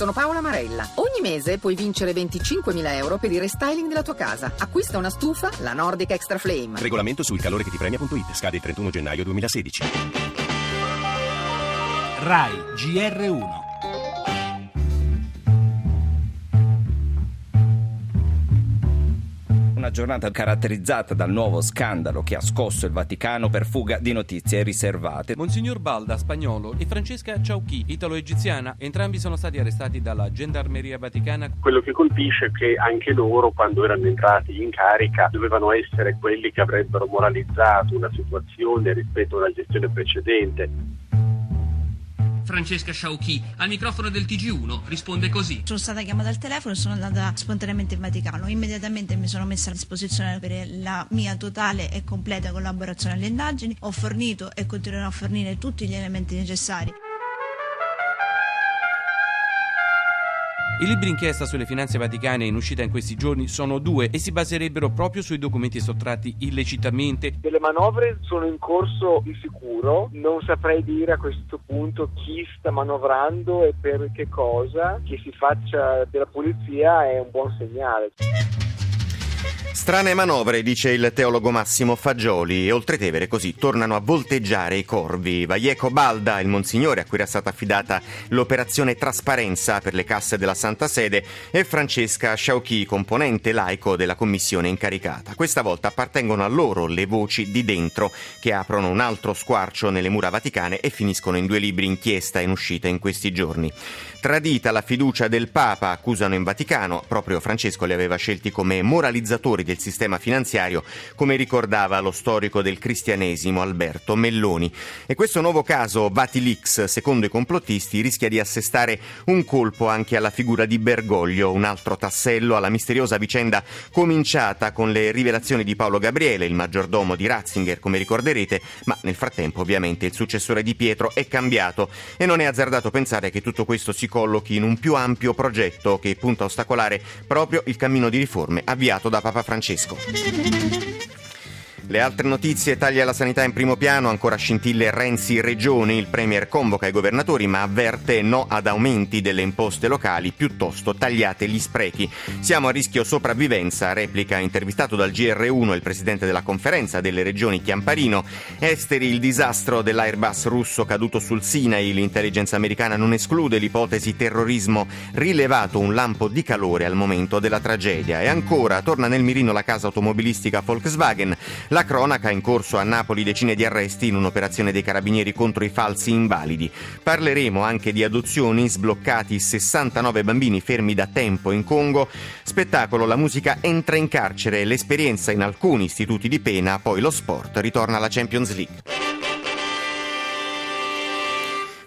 sono Paola Marella. Ogni mese puoi vincere 25.000 euro per il restyling della tua casa. Acquista una stufa, la Nordic Extra Flame. Regolamento sul calore che ti premia.it. Scade il 31 gennaio 2016. RAI GR1 Una giornata caratterizzata dal nuovo scandalo che ha scosso il Vaticano per fuga di notizie riservate. Monsignor Balda, spagnolo, e Francesca Ciauchi, italo-egiziana, entrambi sono stati arrestati dalla Gendarmeria Vaticana. Quello che colpisce è che anche loro, quando erano entrati in carica, dovevano essere quelli che avrebbero moralizzato una situazione rispetto alla gestione precedente. Francesca Sciauchi al microfono del TG1 risponde così. Sono stata chiamata al telefono e sono andata spontaneamente in Vaticano. Immediatamente mi sono messa a disposizione per la mia totale e completa collaborazione alle indagini. Ho fornito e continuerò a fornire tutti gli elementi necessari. I libri inchiesta sulle finanze vaticane in uscita in questi giorni sono due e si baserebbero proprio sui documenti sottratti illecitamente. Delle manovre sono in corso di sicuro, non saprei dire a questo punto chi sta manovrando e per che cosa, che si faccia della pulizia è un buon segnale. Strane manovre, dice il teologo Massimo Fagioli, e oltretevere così tornano a volteggiare i corvi. Valleco Balda, il monsignore a cui era stata affidata l'operazione Trasparenza per le casse della Santa Sede, e Francesca Sciauchi, componente laico della commissione incaricata. Questa volta appartengono a loro le voci di dentro, che aprono un altro squarcio nelle mura vaticane e finiscono in due libri inchiesta in uscita in questi giorni. Tradita la fiducia del Papa, accusano in Vaticano, proprio Francesco li aveva scelti come moralizzatori del sistema finanziario, come ricordava lo storico del cristianesimo Alberto Melloni. E questo nuovo caso, Vatilix, secondo i complottisti, rischia di assestare un colpo anche alla figura di Bergoglio, un altro tassello alla misteriosa vicenda cominciata con le rivelazioni di Paolo Gabriele, il maggiordomo di Ratzinger, come ricorderete, ma nel frattempo ovviamente il successore di Pietro è cambiato e non è azzardato pensare che tutto questo si collochi in un più ampio progetto che punta a ostacolare proprio il cammino di riforme avviato da Papa Francesco. Le altre notizie, taglia la sanità in primo piano, ancora scintille Renzi Regioni, il Premier convoca i governatori ma avverte no ad aumenti delle imposte locali, piuttosto tagliate gli sprechi. Siamo a rischio sopravvivenza, replica intervistato dal GR1 il presidente della conferenza delle regioni Chiamparino. Esteri il disastro dell'Airbus russo caduto sul Sinai, l'intelligence americana non esclude l'ipotesi terrorismo, rilevato un lampo di calore al momento della tragedia. E ancora torna nel mirino la casa automobilistica Volkswagen. La la cronaca in corso a Napoli decine di arresti in un'operazione dei carabinieri contro i falsi invalidi. Parleremo anche di adozioni, sbloccati 69 bambini fermi da tempo in Congo. Spettacolo, la musica entra in carcere, l'esperienza in alcuni istituti di pena, poi lo sport ritorna alla Champions League.